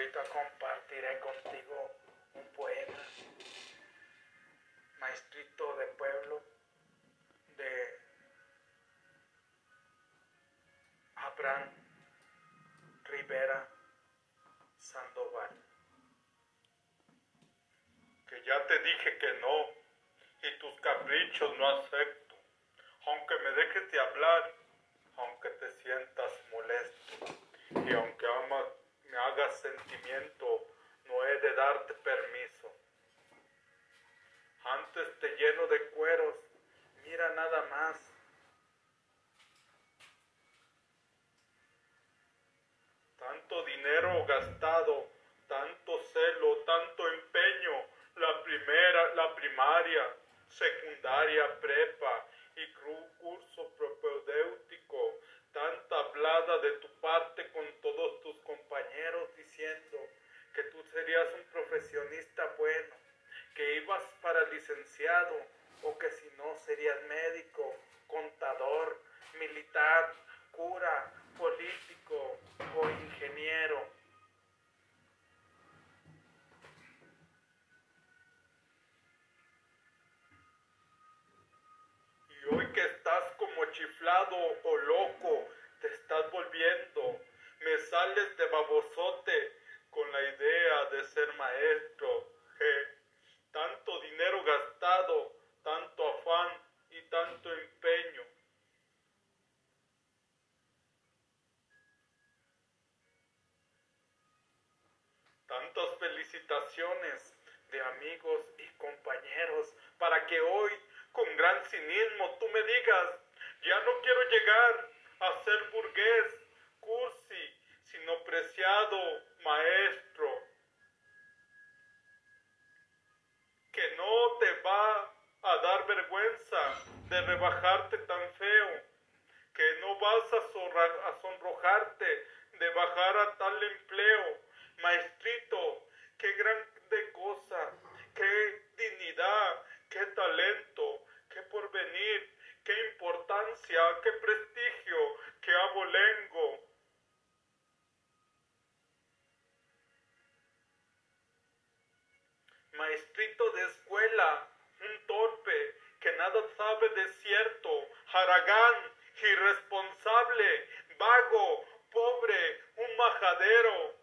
ahorita compartiré contigo un poema, maestrito de pueblo, de Abraham Rivera Sandoval. Que ya te dije que no, y tus caprichos no acepto, aunque me dejes de hablar, aunque te sientas molesto, y aunque amas sentimiento, no he de darte permiso. Antes te lleno de cueros, mira nada más. Tanto dinero gastado, tanto celo, tanto empeño, la primera, la primaria, secundaria, prepa y curso propedéutico, tanta hablada de tu parte con todos tus compañeros diciendo que tú serías un profesionista bueno, que ibas para licenciado o que si no serías médico, contador, militar, cura, político o ingeniero. Y hoy que estás como chiflado o loco, te estás volviendo, me sales de babosote la idea de ser maestro. tanto dinero gastado, tanto afán y tanto empeño. Tantas felicitaciones de amigos y compañeros para que hoy con gran cinismo tú me digas, ya no quiero llegar a ser burgués, cursi, sino preciado maestro. Que no te va a dar vergüenza de rebajarte tan feo, que no vas a, sonrojarte de bajar a tal empleo. Maestrito, qué grande cosa, qué dignidad, qué talento, qué porvenir, qué importancia, qué prestigio, qué abolengo. Maestrito de escuela, un torpe que nada sabe de cierto, haragán, irresponsable, vago, pobre, un majadero.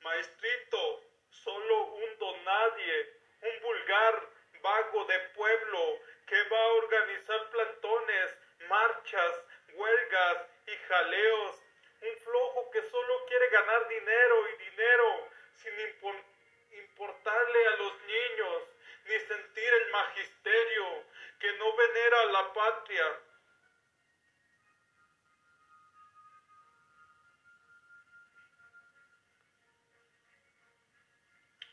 Maestrito, solo un donadie, un vulgar vago de pueblo que va a organizar plantones, marchas, huelgas y jaleos, un flojo que solo quiere ganar dinero y dinero sin importarle a los niños, ni sentir el magisterio, que no venera la patria,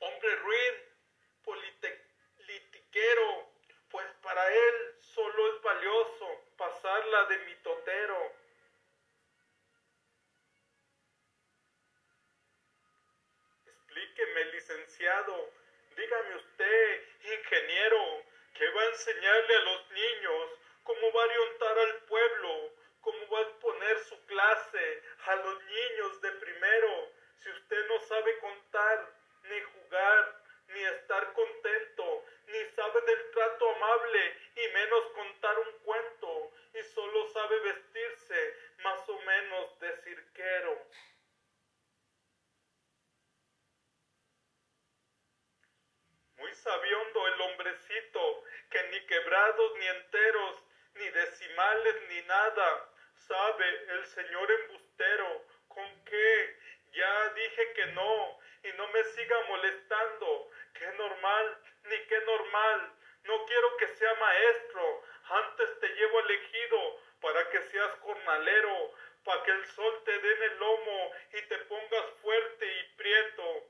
hombre ruin, politiquero, pues para él solo es valioso pasarla de mitotero. Enseñarle a los niños? ¿Cómo va a orientar al pueblo? ¿Cómo va a exponer su clase a los niños de primero si usted no sabe contar? ni jugar, ni estar contento, ni sabe del trato amable, y menos contar un cuento, y solo sabe vestirse más o menos de cirquero. Muy sabiondo el hombrecito, que ni quebrados ni enteros, ni decimales ni nada, sabe el señor embustero, con qué, ya dije que no, y no me siga molestando. Qué normal, ni qué normal. No quiero que sea maestro. Antes te llevo elegido para que seas jornalero, para que el sol te dé en el lomo y te pongas fuerte y prieto.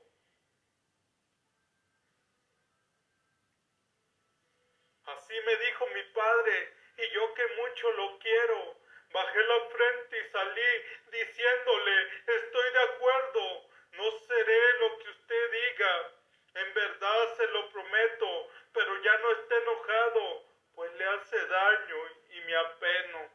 Así me dijo mi padre, y yo que mucho lo quiero. Bajé la frente y salí diciéndole, estoy de acuerdo, no seré lo que usted diga. En verdad se lo prometo, pero ya no esté enojado, pues le hace daño y me apeno.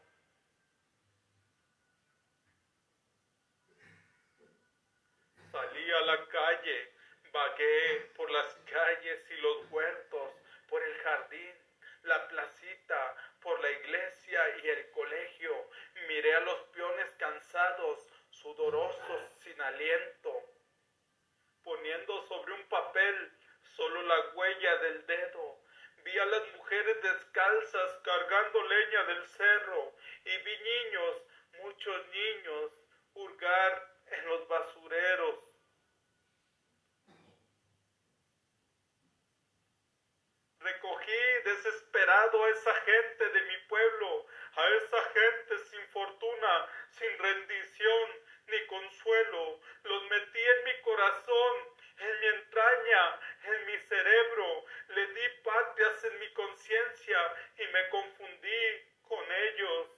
Salí a la calle, vagué por las calles y los huertos, por el jardín, la plaza y el colegio. Miré a los peones cansados, sudorosos, sin aliento, poniendo sobre un papel solo la huella del dedo. Vi a las mujeres descalzas cargando leña del cerro y vi niños, muchos niños, hurgar en los basureros. Recogí desesperado a esa gente de mi pueblo, a esa gente sin fortuna, sin rendición ni consuelo. Los metí en mi corazón, en mi entraña, en mi cerebro. Le di patrias en mi conciencia me confundí con ellos.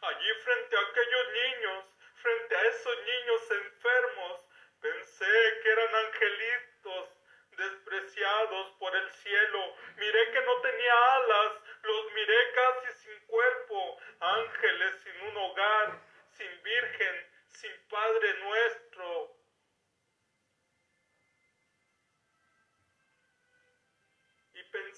Allí frente a aquellos niños, frente a esos niños enfermos, pensé que eran angelitos despreciados por el cielo. Miré que no tenía alas, los miré casi sin cuerpo, ángeles sin un hogar, sin virgen, sin Padre nuestro.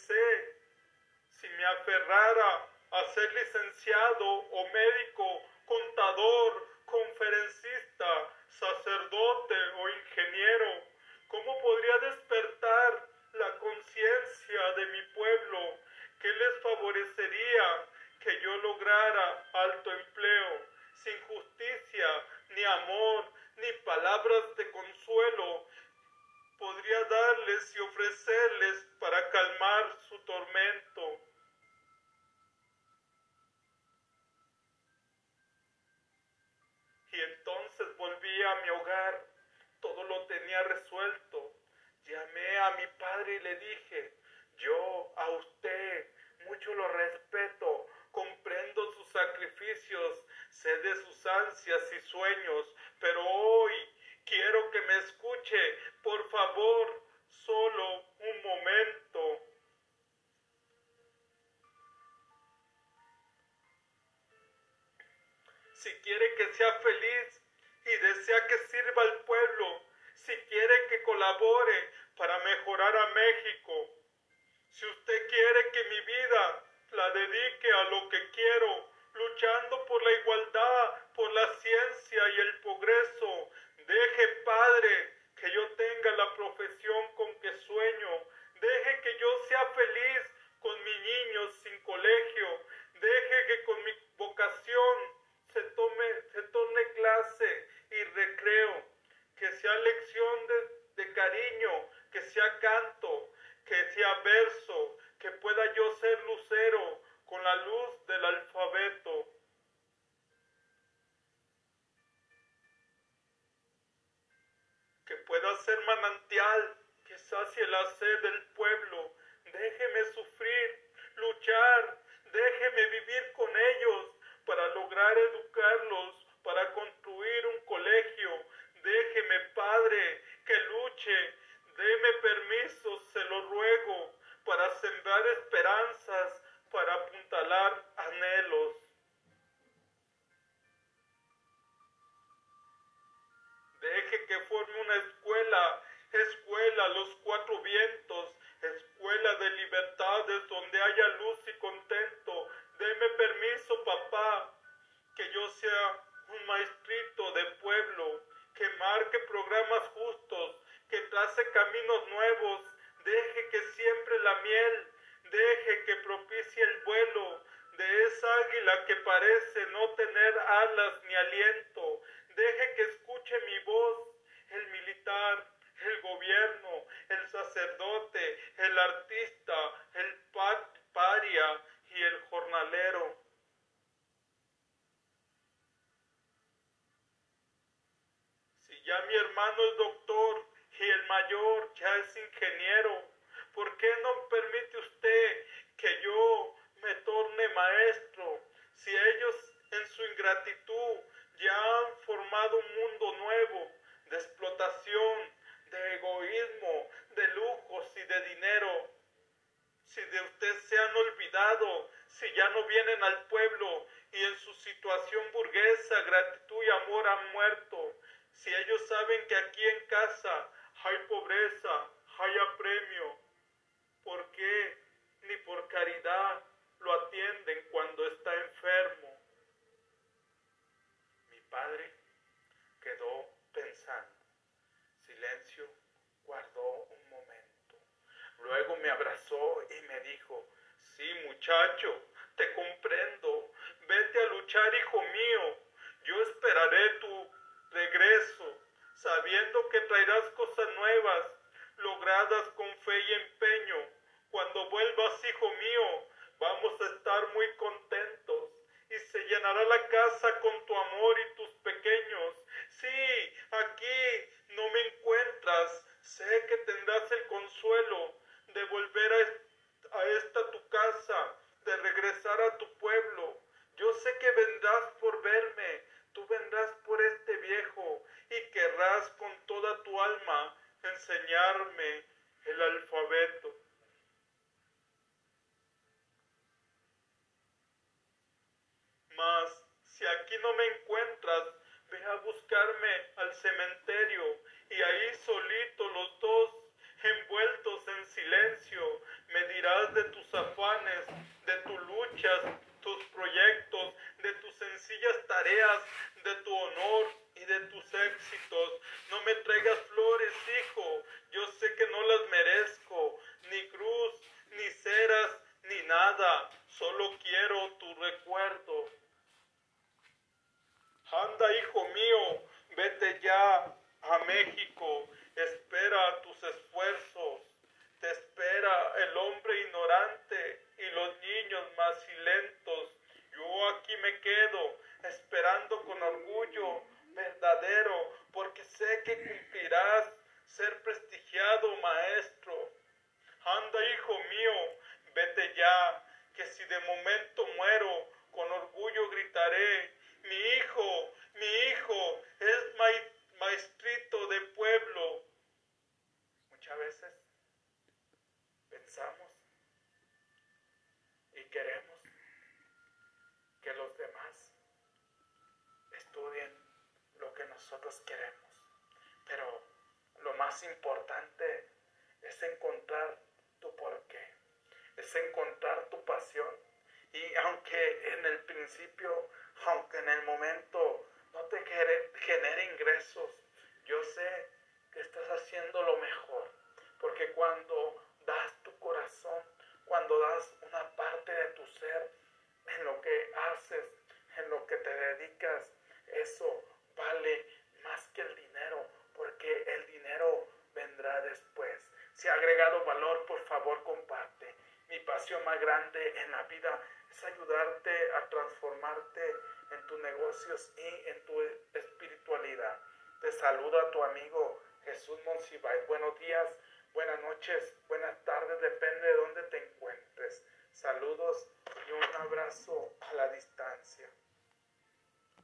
Si me aferrara a ser licenciado o médico, contador, conferencista, sacerdote o ingeniero, ¿cómo podría despertar la conciencia de mi pueblo? ¿Qué les favorecería que yo lograra alto empleo, sin justicia, ni amor, ni palabras de consuelo? Podría darles y ofrecerles para calmar su tormento. Y entonces volví a mi hogar, todo lo tenía resuelto. Llamé a mi padre y le dije, yo a usted mucho lo respeto, comprendo sus sacrificios, sé de sus ansias y sueños, pero hoy quiero que me escuche, por favor, solo un momento. si quiere que sea feliz y desea que sirva al pueblo, si quiere que colabore para mejorar a México, si usted quiere que mi vida la dedique a lo que quiero, luchando por la igualdad, por la ciencia y el progreso, deje, Padre, que yo tenga la profesión con que sueño, deje que yo sea feliz con mis niños sin colegio, que con mi vocación se, tome, se torne clase y recreo, que sea lección de, de cariño, que sea canto, que sea verso, que pueda yo ser lucero con la luz del alfabeto. Que pueda ser manantial que sacie la sed del escuela, escuela los cuatro vientos, escuela de libertades donde haya luz y contento, Deme permiso, papá, que yo sea un maestrito de pueblo, que marque programas justos, que trace caminos nuevos, deje que siempre la miel, deje que propicie el vuelo de esa águila que parece no tener alas ni aliento, deje que escuche mi voz, el militar, el gobierno, el sacerdote, el artista, el paria, y el jornalero. Si ya mi hermano es doctor y el mayor ya es ingeniero, ¿por qué no permite usted que yo me torne maestro? Si ellos en su ingratitud ya han formado un mundo nuevo de explotación, de egoísmo, de lujos y de dinero. Si de usted se han si ya no vienen al pueblo y en su situación burguesa gratitud y amor han muerto, si ellos saben que aquí en casa hay pobreza, hay apremio, ¿por qué ni por caridad lo atienden cuando está enfermo? Mi padre quedó pensando. Silencio, guardó un momento. Luego me abrazó y me dijo, sí muchacho, te comprendo. Vete a luchar, hijo mío. Yo esperaré tu regreso, sabiendo que traerás cosas nuevas, logradas con fe empeño. Cuando vuelvas, hijo mío, vamos a estar muy contentos y se llenará la casa con tu amor y tus pequeños. Sí, aquí no me encuentras. Sé que tendrás el consuelo de volver a esta tu casa, de regresar a tu pueblo. Yo sé que vendrás por verme, tú vendrás por este viejo y querrás con toda tu alma enseñarme el alfabeto. Mas si aquí no me encuentras, ve a buscarme al cementerio y ahí solito los dos, envueltos en silencio, me dirás de tus afanes, de tus luchas, tus proyectos, de tus sencillas tareas, de tu honor y de tus éxitos. No me traigas flores, hijo, yo sé que no las merezco, ni cruz, ni ceras, ni nada, solo quiero tu recuerdo. Anda, hijo mío, vete ya a México, espera tus esfuerzos, te espera el hombre ignorante y los niños más lentos. Yo aquí me quedo esperando con orgullo verdadero, porque sé que cumplirás ser prestigiado maestro. Anda, hijo mío, vete ya, que si de momento muero, con orgullo gritaré, mi hijo, mi hijo, es maestrito de pueblo. Muchas veces pensamos y queremos que los demás estudien lo que nosotros queremos. Pero lo más importante es encontrar tu porqué, es encontrar tu pasión. Y aunque en el principio, aunque en el momento no te genere ingresos, yo sé que estás haciendo lo mejor. Porque cuando das tu corazón, cuando das una parte de tu ser en lo que haces, en lo que te dedicas, eso vale más que el dinero, porque el dinero vendrá después. Si ha agregado valor, por favor comparte. Pasión más grande en la vida es ayudarte a transformarte en tus negocios y en tu espiritualidad. Te saluda tu amigo Jesús Monsiváis. Buenos días, buenas noches, buenas tardes, depende de dónde te encuentres. Saludos y un abrazo a la distancia.